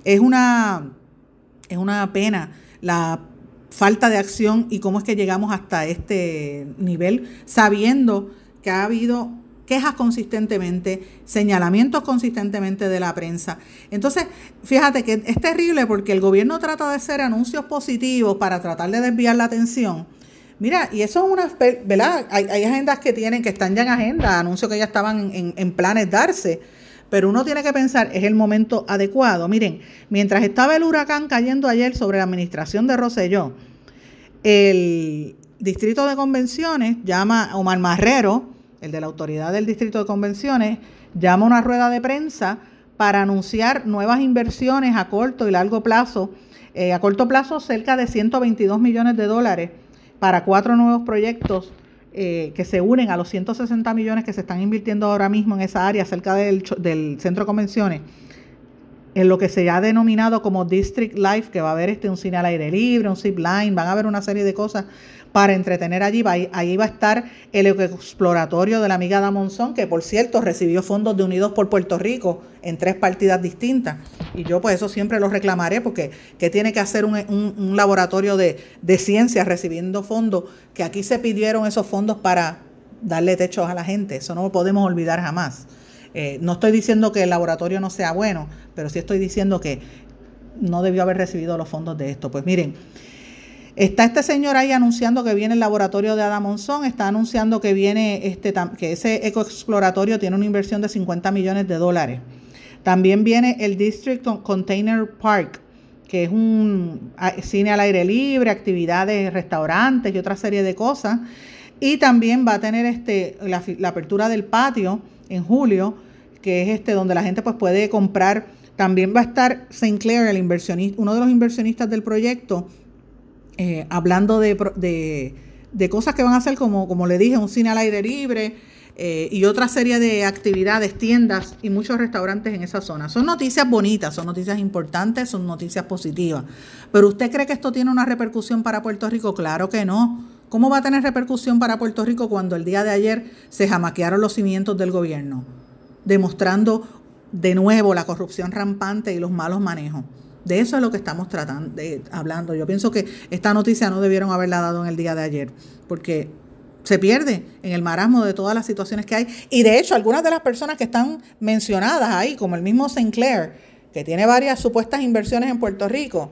Speaker 1: Es una, es una pena la falta de acción y cómo es que llegamos hasta este nivel, sabiendo que ha habido quejas consistentemente, señalamientos consistentemente de la prensa. Entonces, fíjate que es terrible porque el gobierno trata de hacer anuncios positivos para tratar de desviar la atención. Mira, y eso es una, ¿verdad? Hay, agendas que tienen, que están ya en agenda, anuncios que ya estaban en, en planes darse, pero uno tiene que pensar, es el momento adecuado. Miren, mientras estaba el huracán cayendo ayer sobre la administración de Roselló, el distrito de convenciones llama a Omar Marrero, el de la autoridad del Distrito de Convenciones, llama una rueda de prensa para anunciar nuevas inversiones a corto y largo plazo. Eh, a corto plazo, cerca de 122 millones de dólares para cuatro nuevos proyectos eh, que se unen a los 160 millones que se están invirtiendo ahora mismo en esa área cerca del, del centro de convenciones en lo que se ha denominado como District Life, que va a haber este, un cine al aire libre, un zip line, van a haber una serie de cosas para entretener allí. Ahí va a estar el exploratorio de la amiga da Monzón, que por cierto recibió fondos de Unidos por Puerto Rico en tres partidas distintas. Y yo pues eso siempre lo reclamaré porque ¿qué tiene que hacer un, laboratorio de, de ciencias recibiendo fondos? Que aquí se pidieron esos fondos para darle techos a la gente. Eso no lo podemos olvidar jamás. Eh, no estoy diciendo que el laboratorio no sea bueno, pero sí estoy diciendo que no debió haber recibido los fondos de esto. Pues miren, está este señor ahí anunciando que viene el laboratorio de Adam Monzón, está anunciando que viene este que ese ecoexploratorio tiene una inversión de 50 millones de dólares. También viene el District Container Park, que es un cine al aire libre, actividades, restaurantes y otra serie de cosas. Y también va a tener este, la apertura del patio en julio que es este donde la gente pues puede comprar. También va a estar Sinclair, el inversionista, uno de los inversionistas del proyecto, eh, hablando de, de, cosas que van a hacer como, como le dije, un cine al aire libre eh, y otra serie de actividades, tiendas y muchos restaurantes en esa zona. Son noticias bonitas, son noticias importantes, son noticias positivas. Pero ¿usted cree que esto tiene una repercusión para Puerto Rico? Claro que no. ¿Cómo va a tener repercusión para Puerto Rico cuando el día de ayer se jamaquearon los cimientos del gobierno? demostrando de nuevo la corrupción rampante y los malos manejos. De eso es lo que estamos tratando, de, hablando. Yo pienso que esta noticia no debieron haberla dado en el día de ayer, porque se pierde en el marasmo de todas las situaciones que hay. Y de hecho, algunas de las personas que están mencionadas ahí, como el mismo Sinclair, que tiene varias supuestas inversiones en Puerto Rico,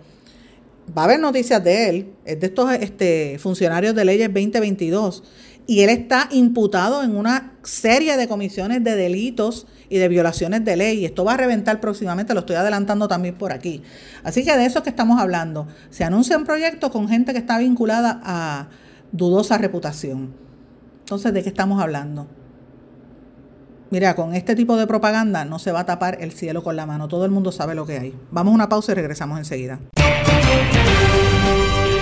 Speaker 1: va a haber noticias de él, es de estos este, funcionarios de leyes 2022 y él está imputado en una serie de comisiones de delitos y de violaciones de ley. Esto va a reventar próximamente, lo estoy adelantando también por aquí. Así que de eso es que estamos hablando. Se anuncia un proyecto con gente que está vinculada a dudosa reputación. Entonces, ¿de qué estamos hablando? Mira, con este tipo de propaganda no se va a tapar el cielo con la mano. Todo el mundo sabe lo que hay. Vamos a una pausa y regresamos enseguida.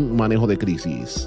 Speaker 2: manejo de crisis.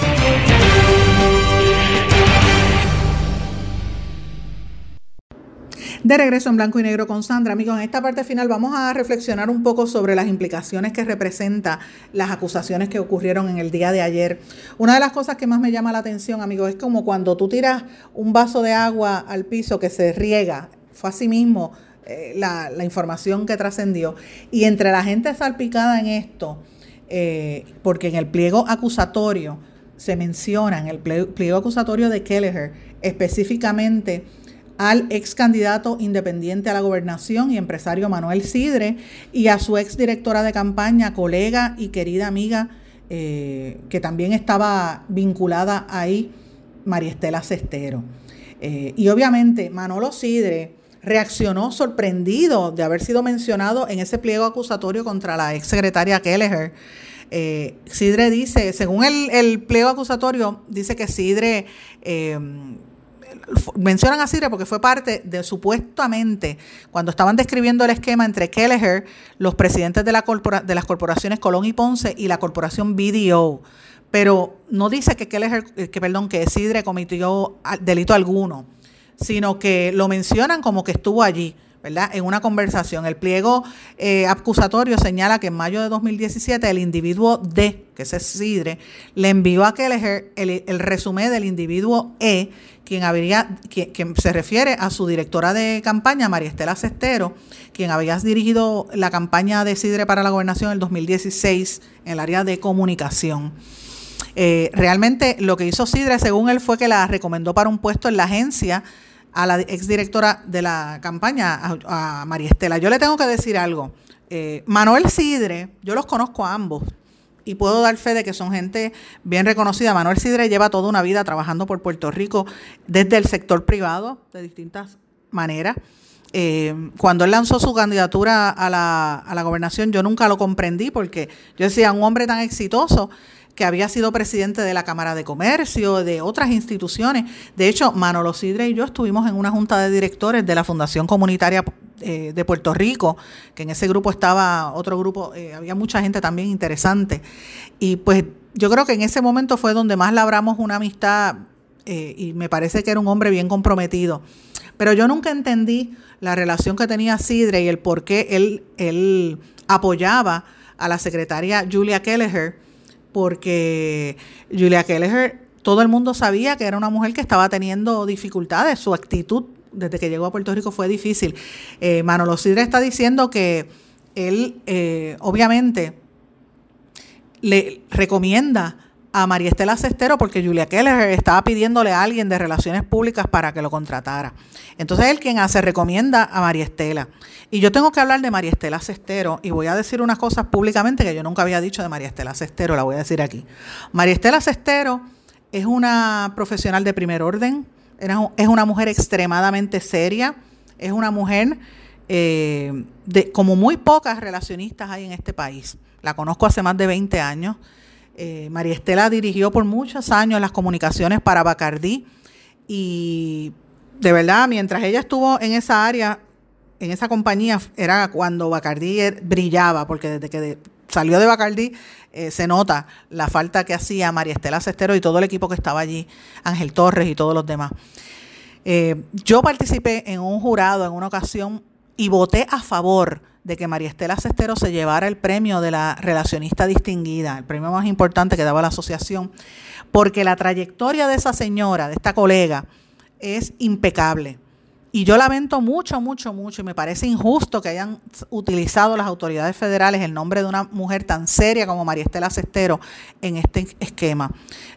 Speaker 1: De regreso en blanco y negro con Sandra. Amigos, en esta parte final vamos a reflexionar un poco sobre las implicaciones que representa las acusaciones que ocurrieron en el día de ayer. Una de las cosas que más me llama la atención, amigos, es como cuando tú tiras un vaso de agua al piso que se riega. Fue así mismo eh, la, información que trascendió. Y entre la gente salpicada en esto, eh, porque en el pliego acusatorio se menciona, en el pliego acusatorio de Kelleher, específicamente, al ex candidato independiente a la gobernación y empresario Manuel Sidre y a su ex directora de campaña, colega y querida amiga, eh, que también estaba vinculada ahí, María Estela Cestero. Eh, y obviamente Manolo Sidre reaccionó sorprendido de haber sido mencionado en ese pliego acusatorio contra la ex secretaria Kelleher. Eh, Sidre dice, según el, pliego acusatorio, dice que Sidre mencionan a Sidre porque fue parte de supuestamente cuando estaban describiendo el esquema entre Kelleher, los presidentes de, la de las corporaciones Colón y Ponce y la corporación BDO. Pero no dice que Kelleher, eh, que perdón, que Sidre cometió delito alguno, sino que lo mencionan como que estuvo allí. ¿Verdad? En una conversación. El pliego eh, acusatorio señala que en mayo de 2017 el individuo D, que es Sidre, le envió a Kelleher el, el resumen del individuo E, quien, habría, quien, se refiere a su directora de campaña, María Estela Cestero, quien había dirigido la campaña de Sidre para la gobernación en el 2016 en el área de comunicación. Eh, realmente lo que hizo Sidre, según él, fue que la recomendó para un puesto en la agencia a la exdirectora de la campaña, a, María Estela. Yo le tengo que decir algo. Eh, Manuel Sidre, yo los conozco a ambos, y puedo dar fe de que son gente bien reconocida. Manuel Sidre lleva toda una vida trabajando por Puerto Rico desde el sector privado de distintas maneras. Eh, cuando él lanzó su candidatura a la, a la gobernación, yo nunca lo comprendí porque yo decía, un hombre tan exitoso que había sido presidente de la Cámara de Comercio, de otras instituciones. De hecho, Manolo Sidre y yo estuvimos en una junta de directores de la Fundación Comunitaria eh, de Puerto Rico, que en ese grupo estaba otro grupo, eh, había mucha gente también interesante. Y pues yo creo que en ese momento fue donde más labramos una amistad eh, y me parece que era un hombre bien comprometido. Pero yo nunca entendí la relación que tenía Sidre y el por qué él, él apoyaba a la secretaria Julia Kelleher porque Julia Kelleher, todo el mundo sabía que era una mujer que estaba teniendo dificultades, su actitud desde que llegó a Puerto Rico fue difícil. Eh, Manolo Sidre está diciendo que él, eh, obviamente, le recomienda a María Estela Cestero porque Julia Keller estaba pidiéndole a alguien de relaciones públicas para que lo contratara. Entonces él quien hace recomienda a María Estela. Y yo tengo que hablar de María Estela Cestero y voy a decir unas cosas públicamente que yo nunca había dicho de María Estela Cestero, la voy a decir aquí. María Estela Cestero es una profesional de primer orden, es una mujer extremadamente seria, es una mujer eh, de, como muy pocas relacionistas hay en este país. La conozco hace más de 20 años eh, María Estela dirigió por muchos años las comunicaciones para Bacardí y de verdad, mientras ella estuvo en esa área, en esa compañía, era cuando Bacardí er, brillaba, porque desde que salió de Bacardí, eh, se nota la falta que hacía María Estela Cestero y todo el equipo que estaba allí, Ángel Torres y todos los demás. Eh, yo participé en un jurado en una ocasión y voté a favor de que María Estela Cestero se llevara el premio de la relacionista distinguida, el premio más importante que daba la asociación, porque la trayectoria de esa señora, de esta colega, es impecable. Y yo lamento mucho, mucho, mucho, y me parece injusto que hayan utilizado las autoridades federales el nombre de una mujer tan seria como María Estela Cestero en este esquema.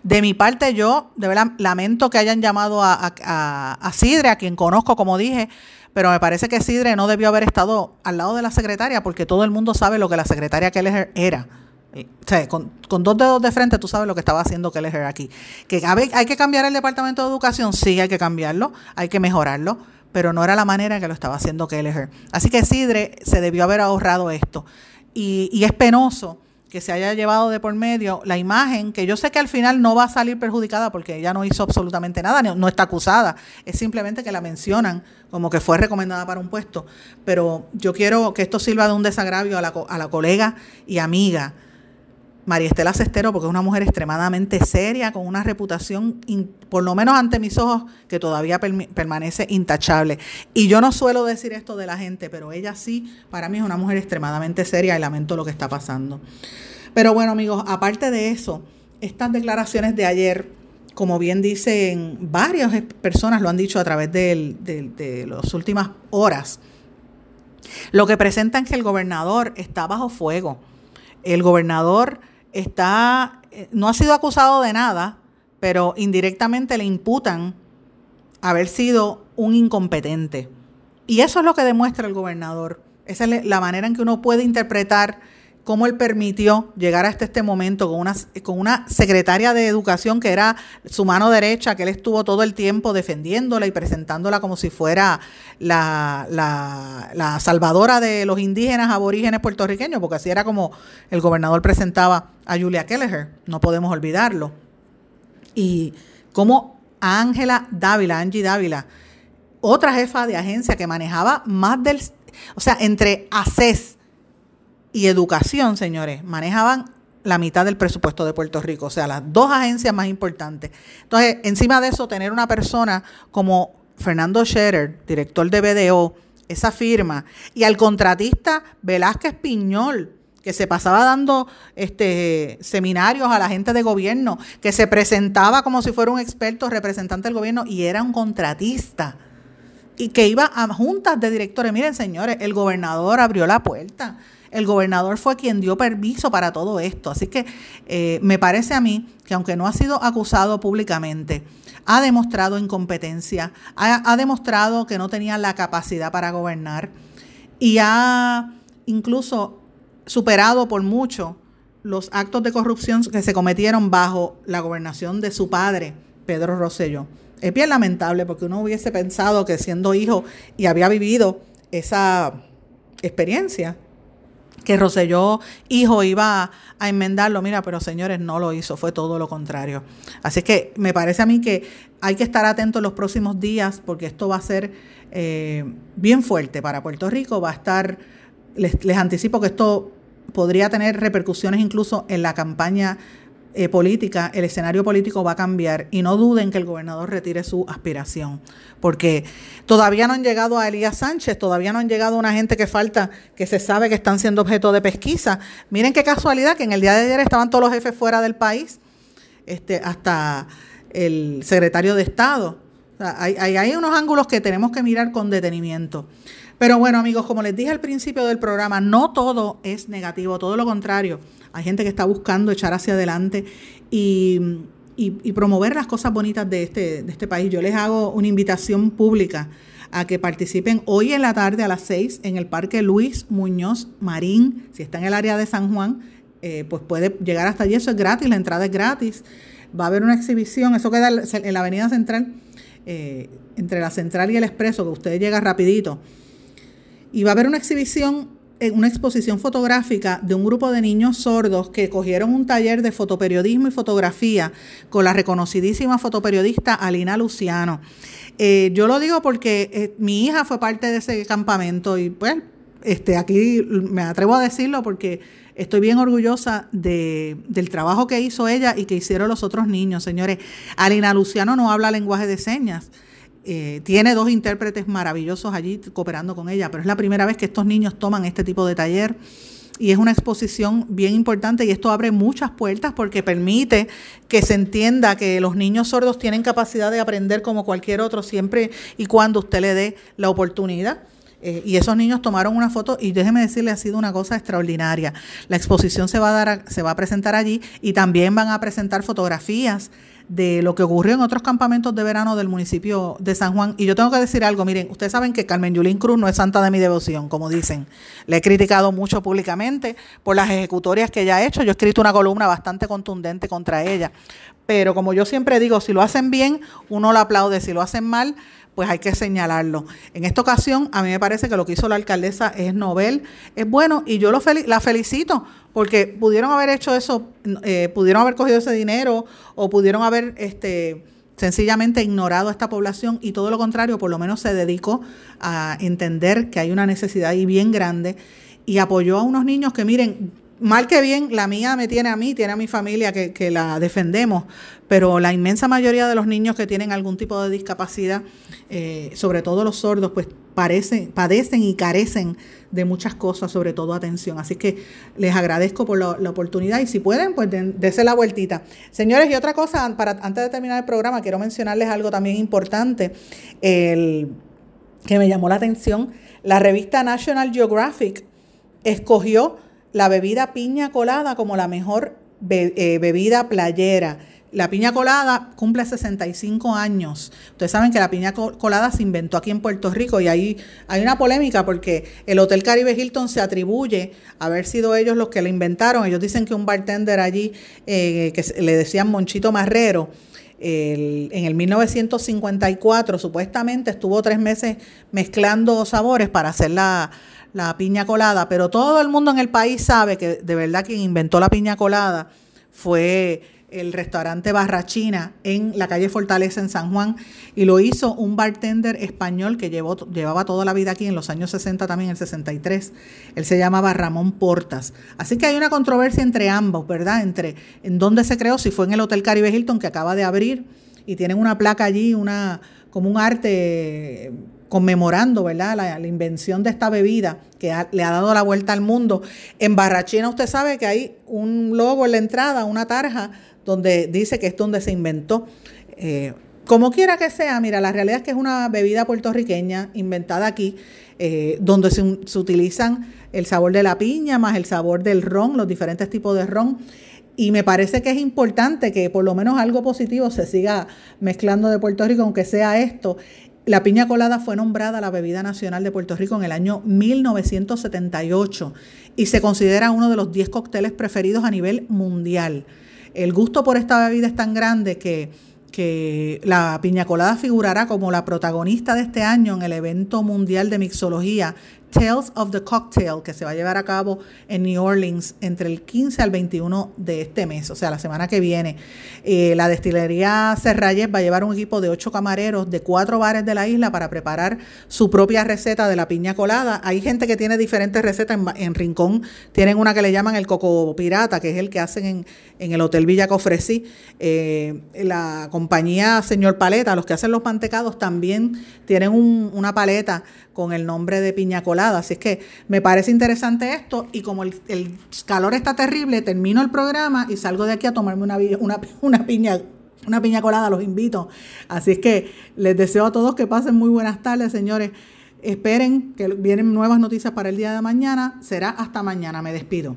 Speaker 1: De mi parte, yo de verdad lamento que hayan llamado a, a Sidre, a quien conozco, como dije, pero me parece que Sidre no debió haber estado al lado de la secretaria porque todo el mundo sabe lo que la secretaria Keller era. O sea, con, dos dedos de frente tú sabes lo que estaba haciendo Keller aquí. Que hay que cambiar el Departamento de Educación, sí hay que cambiarlo, hay que mejorarlo, pero no era la manera en que lo estaba haciendo Keller. Así que Sidre se debió haber ahorrado esto. Y, y es penoso que se haya llevado de por medio la imagen, que yo sé que al final no va a salir perjudicada porque ella no hizo absolutamente nada, no está acusada, es simplemente que la mencionan como que fue recomendada para un puesto. Pero yo quiero que esto sirva de un desagravio a la, a la colega y amiga María Estela Cestero, porque es una mujer extremadamente seria, con una reputación, por lo menos ante mis ojos, que todavía permanece intachable. Y yo no suelo decir esto de la gente, pero ella sí, para mí es una mujer extremadamente seria y lamento lo que está pasando. Pero bueno, amigos, aparte de eso, estas declaraciones de ayer, como bien dicen varias personas, lo han dicho a través de, de las últimas horas, lo que presentan que el gobernador está bajo fuego. El gobernador está, eh, no ha sido acusado de nada, pero indirectamente le imputan haber sido un incompetente. Y eso es lo que demuestra el gobernador. Esa es la manera en que uno puede interpretar cómo él permitió llegar hasta este momento con una, con una secretaria de educación que era su mano derecha, que él estuvo todo el tiempo defendiéndola y presentándola como si fuera la, la, salvadora de los indígenas aborígenes puertorriqueños, porque así era como el gobernador presentaba a Julia Kelleher, no podemos olvidarlo. Y cómo Ángela Dávila, Angie Dávila, otra jefa de agencia que manejaba más del, o sea, entre ACES, y educación, señores, manejaban la mitad del presupuesto de Puerto Rico, o sea, las dos agencias más importantes. Entonces, encima de eso, tener una persona como Fernando Scherer, director de BDO, esa firma, y al contratista Velázquez Piñol, que se pasaba dando este seminarios a la gente de gobierno, que se presentaba como si fuera un experto representante del gobierno y era un contratista y que iba a juntas de directores. Miren, señores, el gobernador abrió la puerta el gobernador fue quien dio permiso para todo esto. Así que eh, me parece a mí que aunque no ha sido acusado públicamente, ha demostrado incompetencia, ha, demostrado que no tenía la capacidad para gobernar y ha incluso superado por mucho los actos de corrupción que se cometieron bajo la gobernación de su padre, Pedro Rosselló. Es bien lamentable porque uno hubiese pensado que siendo hijo y había vivido esa experiencia, que Roselló, hijo, iba a enmendarlo. Mira, pero señores, no lo hizo, fue todo lo contrario. Así que me parece a mí que hay que estar atentos los próximos días porque esto va a ser eh, bien fuerte para Puerto Rico. Va a estar, les, les anticipo que esto podría tener repercusiones incluso en la campaña eh, política, el escenario político va a cambiar y no duden que el gobernador retire su aspiración, porque todavía no han llegado a Elías Sánchez, todavía no han llegado a una gente que falta, que se sabe que están siendo objeto de pesquisa. Miren qué casualidad que en el día de ayer estaban todos los jefes fuera del país, este, hasta el secretario de Estado. hay, hay unos ángulos que tenemos que mirar con detenimiento. Pero bueno, amigos, como les dije al principio del programa, no todo es negativo, todo lo contrario. Hay gente que está buscando echar hacia adelante y, promover las cosas bonitas de este, de este país. Yo les hago una invitación pública a que participen hoy en la tarde a las 6 en el Parque Luis Muñoz Marín. Si está en el área de San Juan, eh, pues puede llegar hasta allí. Eso es gratis, la entrada es gratis. Va a haber una exhibición, eso queda en la Avenida Central, eh, entre la Central y el Expreso, que usted llega rapidito. Y va a haber una exhibición una exposición fotográfica de un grupo de niños sordos que cogieron un taller de fotoperiodismo y fotografía con la reconocidísima fotoperiodista Alina Luciano. Eh, yo lo digo porque eh, mi hija fue parte de ese campamento y pues este, aquí me atrevo a decirlo porque estoy bien orgullosa de, del trabajo que hizo ella y que hicieron los otros niños. Señores, Alina Luciano no habla lenguaje de señas. Eh, tiene dos intérpretes maravillosos allí cooperando con ella, pero es la primera vez que estos niños toman este tipo de taller y es una exposición bien importante y esto abre muchas puertas porque permite que se entienda que los niños sordos tienen capacidad de aprender como cualquier otro siempre y cuando usted le dé la oportunidad. Eh, y esos niños tomaron una foto y déjeme decirle, ha sido una cosa extraordinaria. La exposición se va a dar, se va a presentar allí y también van a presentar fotografías de lo que ocurrió en otros campamentos de verano del municipio de San Juan. Y yo tengo que decir algo, miren, ustedes saben que Carmen Yulín Cruz no es santa de mi devoción, como dicen. Le he criticado mucho públicamente por las ejecutorias que ella ha hecho. Yo he escrito una columna bastante contundente contra ella. Pero como yo siempre digo, si lo hacen bien, uno lo aplaude. Si lo hacen mal, pues hay que señalarlo. En esta ocasión, a mí me parece que lo que hizo la alcaldesa es novel, es bueno, y yo la felicito, porque pudieron haber hecho eso, eh, pudieron haber cogido ese dinero, o pudieron haber este sencillamente ignorado a esta población y todo lo contrario, por lo menos se dedicó a entender que hay una necesidad ahí bien grande y apoyó a unos niños que miren, mal que bien, la mía me tiene a mí, tiene a mi familia que, la defendemos, pero la inmensa mayoría de los niños que tienen algún tipo de discapacidad, eh, sobre todo los sordos, pues parecen, padecen y carecen de muchas cosas, sobre todo atención. Así que les agradezco por la, oportunidad y si pueden, pues dense la vueltita. Señores, y otra cosa, para, antes de terminar el programa, quiero mencionarles algo también importante, el, que me llamó la atención. La revista National Geographic escogió la bebida piña colada como la mejor eh, bebida playera. La piña colada cumple 65 años. Ustedes saben que la piña colada se inventó aquí en Puerto Rico y ahí hay una polémica porque el Hotel Caribe Hilton se atribuye a haber sido ellos los que la inventaron. Ellos dicen que un bartender allí, eh, que le decían Monchito Marrero, en el 1954 supuestamente estuvo tres meses mezclando sabores para hacer la, la piña colada, pero todo el mundo en el país sabe que de verdad quien inventó la piña colada fue el restaurante Barrachina en la calle Fortaleza en San Juan y lo hizo un bartender español que llevó, llevaba toda la vida aquí en los años 60 también, el 63. Él se llamaba Ramón Portas. Así que hay una controversia entre ambos, ¿verdad? Entre en dónde se creó, si fue en el Hotel Caribe Hilton que acaba de abrir y tienen una placa allí, una como un arte conmemorando ¿verdad? La, invención de esta bebida que le ha dado la vuelta al mundo. En Barrachina usted sabe que hay un logo en la entrada, una tarja, donde dice que es donde se inventó. Eh, como quiera que sea, mira, la realidad es que es una bebida puertorriqueña inventada aquí, eh, donde se, se utilizan el sabor de la piña más el sabor del ron, los diferentes tipos de ron. Y me parece que es importante que por lo menos algo positivo se siga mezclando de Puerto Rico, aunque sea esto. La piña colada fue nombrada la bebida nacional de Puerto Rico en el año 1978 y se considera uno de los 10 cócteles preferidos a nivel mundial. El gusto por esta bebida es tan grande que, que la piña colada figurará como la protagonista de este año en el evento mundial de mixología Tales of the Cocktail, que se va a llevar a cabo en New Orleans entre el 15 al 21 de este mes, o sea, la semana que viene. Eh, la destilería Serrayes va a llevar un equipo de ocho camareros de cuatro bares de la isla para preparar su propia receta de la piña colada. Hay gente que tiene diferentes recetas. En, Rincón tienen una que le llaman el coco pirata, que es el que hacen en, el Hotel Villa Cofresí. Eh, la compañía Señor Paleta, los que hacen los mantecados, también tienen una paleta con el nombre de piña colada. Así es que me parece interesante esto y como el, calor está terrible, termino el programa y salgo de aquí a tomarme una, una, <laughs> una piña una piña colada, los invito. Así es que les deseo a todos que pasen muy buenas tardes, señores. Esperen que vienen nuevas noticias para el día de mañana. Será hasta mañana. Me despido.